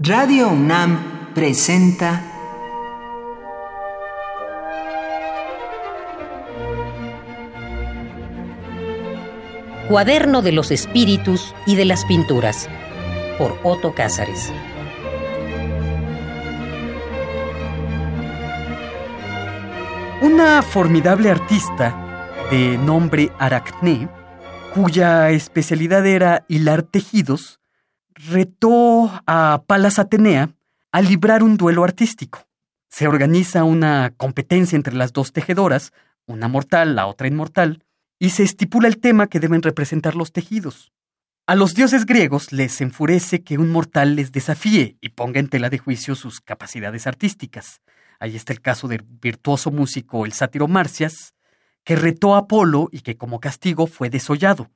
Radio UNAM presenta Cuaderno de los Espíritus y de las Pinturas por Otto Cázares. Una formidable artista de nombre Aracné, cuya especialidad era hilar tejidos, retó a Palas Atenea a librar un duelo artístico. Se organiza una competencia entre las dos tejedoras, una mortal, la otra inmortal, y se estipula el tema que deben representar los tejidos. A los dioses griegos les enfurece que un mortal les desafíe y ponga en tela de juicio sus capacidades artísticas. Ahí está el caso del virtuoso músico el sátiro Marcias, que retó a Apolo y que como castigo fue desollado.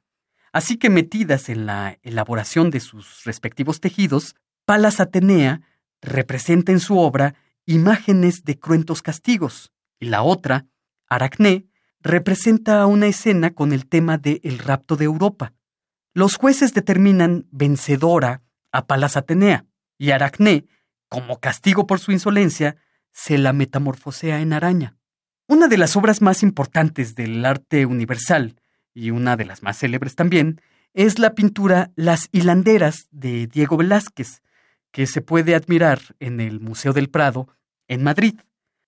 Así que metidas en la elaboración de sus respectivos tejidos, Palas Atenea representa en su obra imágenes de cruentos castigos, y la otra, Aracné, representa una escena con el tema de El rapto de Europa. Los jueces determinan vencedora a Palas Atenea, y Aracné, como castigo por su insolencia, se la metamorfosea en araña. Una de las obras más importantes del arte universal, y una de las más célebres también, es la pintura Las hilanderas de Diego Velázquez, que se puede admirar en el Museo del Prado, en Madrid.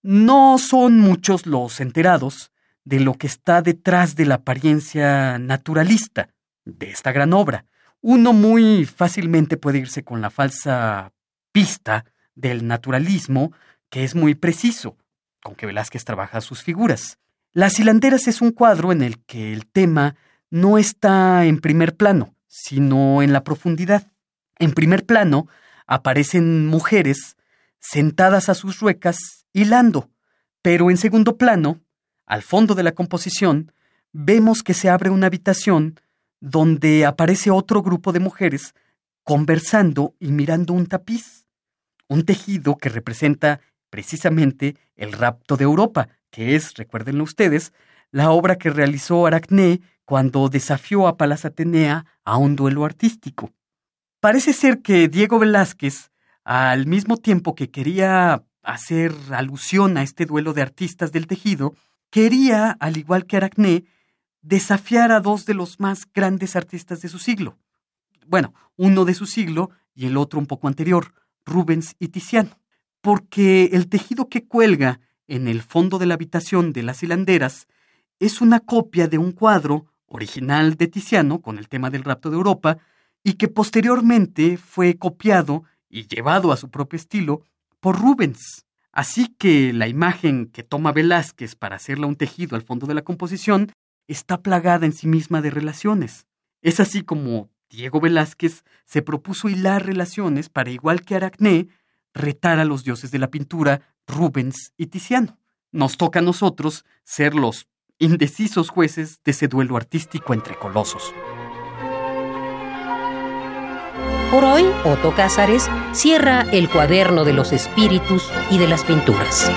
No son muchos los enterados de lo que está detrás de la apariencia naturalista de esta gran obra. Uno muy fácilmente puede irse con la falsa pista del naturalismo, que es muy preciso, con que Velázquez trabaja sus figuras. Las hilanderas es un cuadro en el que el tema no está en primer plano, sino en la profundidad. En primer plano aparecen mujeres sentadas a sus ruecas hilando, pero en segundo plano, al fondo de la composición, vemos que se abre una habitación donde aparece otro grupo de mujeres conversando y mirando un tapiz, un tejido que representa precisamente el rapto de Europa, que es, recuérdenlo ustedes, la obra que realizó Aracné cuando desafió a Palas Atenea a un duelo artístico. Parece ser que Diego Velázquez, al mismo tiempo que quería hacer alusión a este duelo de artistas del tejido, quería, al igual que Aracné, desafiar a dos de los más grandes artistas de su siglo. Bueno, uno de su siglo y el otro un poco anterior, Rubens y Tiziano. Porque el tejido que cuelga en el fondo de la habitación de las hilanderas es una copia de un cuadro original de Tiziano con el tema del rapto de Europa y que posteriormente fue copiado y llevado a su propio estilo por Rubens. Así que la imagen que toma Velázquez para hacerla un tejido al fondo de la composición está plagada en sí misma de relaciones. Es así como Diego Velázquez se propuso hilar relaciones para, igual que Aracné, retar a los dioses de la pintura Rubens y Tiziano. Nos toca a nosotros ser los indecisos jueces de ese duelo artístico entre colosos. Por hoy, Otto Cázares cierra el cuaderno de los espíritus y de las pinturas.